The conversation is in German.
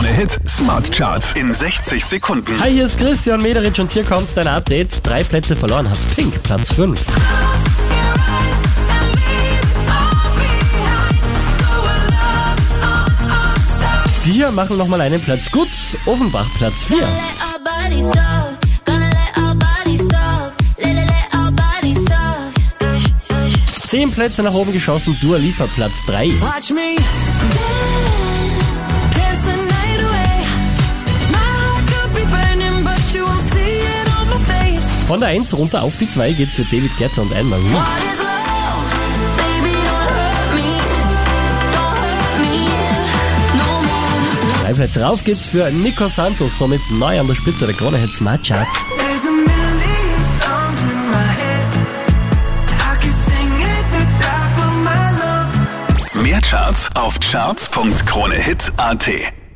Krone-Hit Smart Charts in 60 Sekunden. Hi, hier ist Christian Mederich und hier kommt dein Update. Drei Plätze verloren hat Pink, Platz 5. Die hier machen nochmal einen Platz gut. Offenbach, Platz 4. Zehn Plätze nach oben geschossen, Dua Lipa, Platz 3. Watch me Von der 1 runter auf die 2 geht's für David Guetta und more. Drei Plätze rauf geht's für Nico Santos, somit neu an der Spitze der Krone Hit Smart Charts. Mehr Charts auf charts.kronehit.at.